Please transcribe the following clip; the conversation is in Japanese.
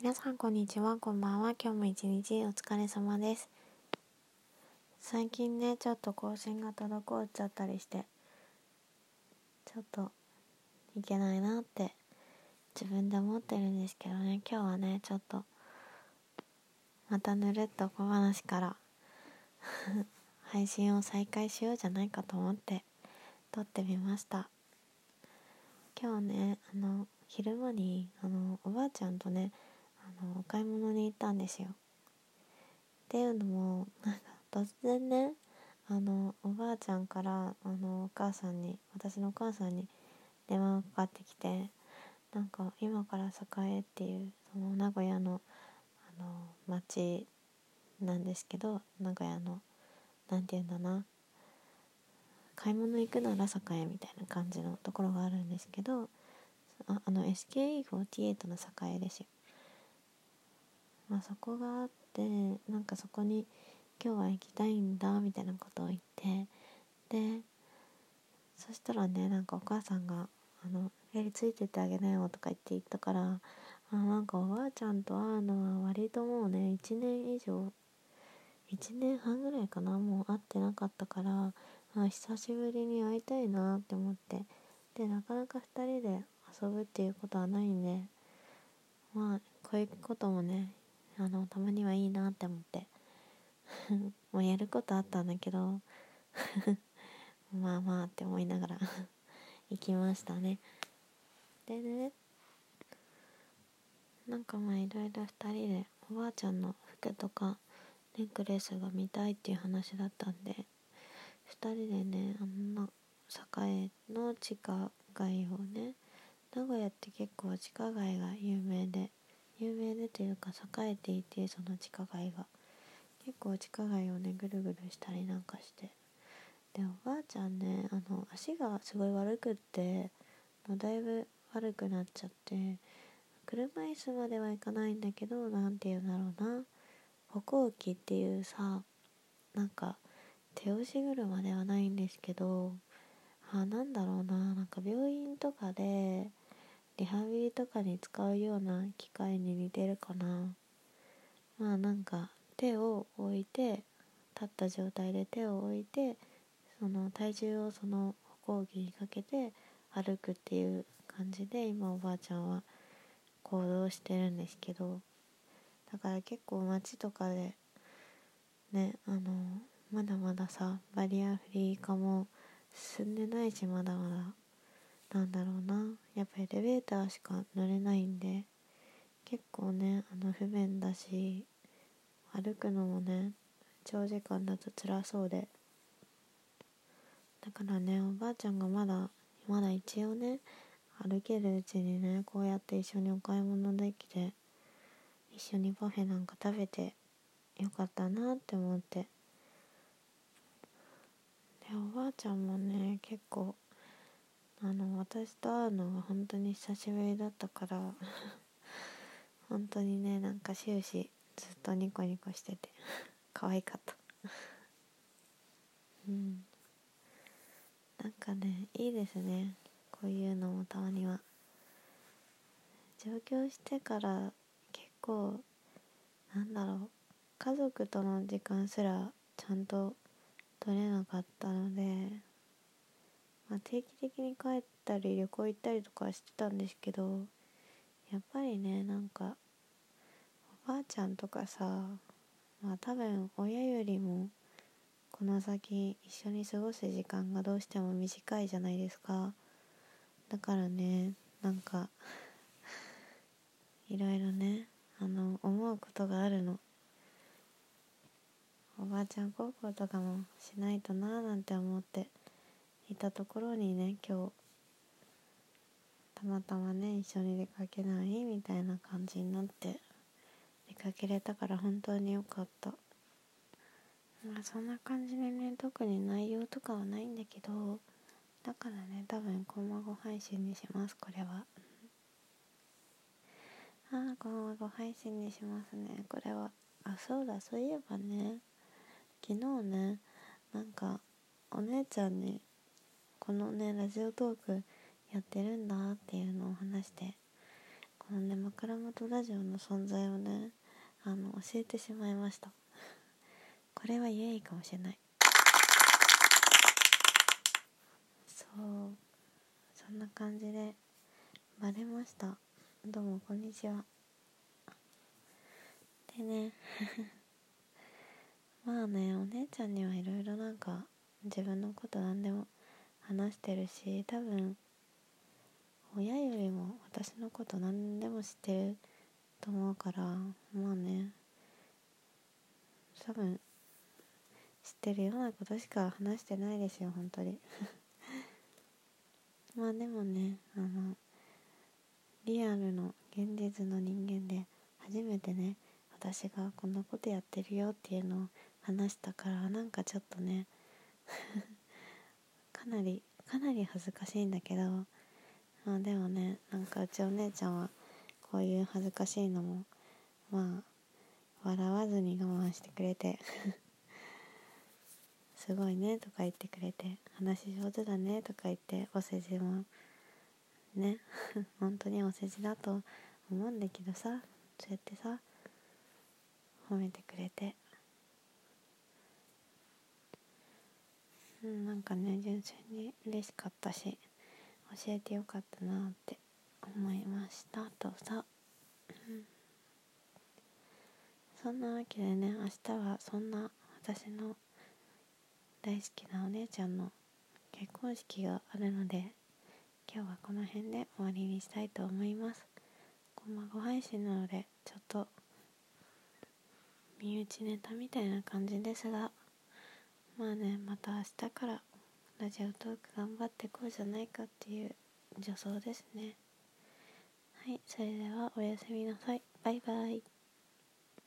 皆さんこんにちは。こんばんは。今日も一日お疲れ様です。最近ねちょっと更新が滞っちゃったりしてちょっといけないなって自分で思ってるんですけどね。今日はねちょっとまたぬるっと小話から 配信を再開しようじゃないかと思って撮ってみました。今日ねあの昼間にあのおばあちゃんとねあのお買い物に行ったんですよ。っていうのもなんか突然ねあのおばあちゃんからあのお母さんに私のお母さんに電話がかかってきてなんか今から栄っていうその名古屋のあの町なんですけど名古屋の何て言うんだな買い物行くなら栄みたいな感じのところがあるんですけどああの SKE48 の栄ですよ。まあ、そこがあってなんかそこに今日は行きたいんだみたいなことを言ってでそしたらねなんかお母さんが「あのやりついてってあげなよ」とか言って言ったからあなんかおばあちゃんと会うのは割ともうね1年以上1年半ぐらいかなもう会ってなかったからあ久しぶりに会いたいなって思ってでなかなか2人で遊ぶっていうことはないんでまあこういうこともねあのたまにはいいなって思って。もうやることあったんだけど。まあまあって思いながら 行きましたね。でね。なんかまあいろいろ2人でおばあちゃんの服とかネックレスが見たいっていう話だったんで2人でねあんな栄の地下街をね名古屋って結構地下街が有名で有名でというか栄えていてその地下街が。結構地下街をねぐるぐるしたりなんかして。でおばあちゃんねあの足がすごい悪くってもうだいぶ悪くなっちゃって車椅子まではいかないんだけど何て言うんだろうな。歩行器っていうさなんか手押し車ではないんですけどあなんだろうな。なんか病院とかでリハビリとかに使うような機械に似てるかな。まあなんか手を置いて立った状態で手を置いてその体重をその歩行器にかけて歩くっていう感じで今おばあちゃんは行動してるんですけどだから結構街とかでねあのまだまださバリアフリー化も進んでないしまだまだ。なんだろうな。やっぱエレベーターしか乗れないんで結構ねあの不便だし歩くのもね長時間だと辛そうで。だからねおばあちゃんがまだまだ一応ね歩けるうちにねこうやって一緒にお買い物できて一緒にパフェなんか食べてよかったなって思って。でおばあちゃんもね結構あの私と会うのが本当に久しぶりだったから 本当にねなんか終始ずっとニコニコしてて 可愛かった。うん。なんかねいいですね。こういうのもたまには。上京してから結構なんだろう家族との時間すらちゃんと取れなかったのでまあ、定期的に帰ったり旅行行ったりとかしてたんですけどやっぱりねなんかおばあちゃんとかさまあ多分親よりもこの先一緒に過ごす時間がどうしても短いじゃないですか。だからねなんか いろいろねあの思うことがあるの。おばあちゃん孝行とかもしないとなーなんて思って。たところにね今日たまたまね一緒に出かけないみたいな感じになって出かけれたから本当に良かった。まあそんな感じでね特に内容とかはないんだけどだからね多分こまご配信にしますこれは。ああこまご配信にしますねこれは。あそうだそういえばね昨日ねなんかお姉ちゃんにこのねラジオトークやってるんだっていうのを話してこのね枕元ラジオの存在をねあの教えてしまいました。これはイエイかもしれない。そう。そんな感じでバレました。どうもこんにちは。でね まあねお姉ちゃんにはいろいろなんか自分のこと何でも話してるし多分親よりも私のこと何でも知ってると思うからまあね。多分知ってるようなことしか話してないですよ本当に。まあでもねあのリアルの現実の人間で初めてね私がこんなことやってるよっていうのを話したからなんかちょっとね なりかなり恥ずかしいんだけどあでもねなんかうちお姉ちゃんはこういう恥ずかしいのもまあ笑わずに我慢してくれて すごいねとか言ってくれて話上手だねとか言ってお世辞もね 本当にお世辞だと思うんだけどさそうやってさ褒めてくれてうんなんかね純粋に嬉しかったし教えてよかったなって思いました。どうぞ、うん、そんなわけでね明日はそんな私の大好きなお姉ちゃんの結婚式があるので今日はこの辺で終わりにしたいと思います。こんまご配信なのでちょっと身内ネタみたいな感じですがまあねまた明日からラジオトーク頑張ってこうじゃないかっていう助走ですね。はいそれではおやすみなさい。バイバイ。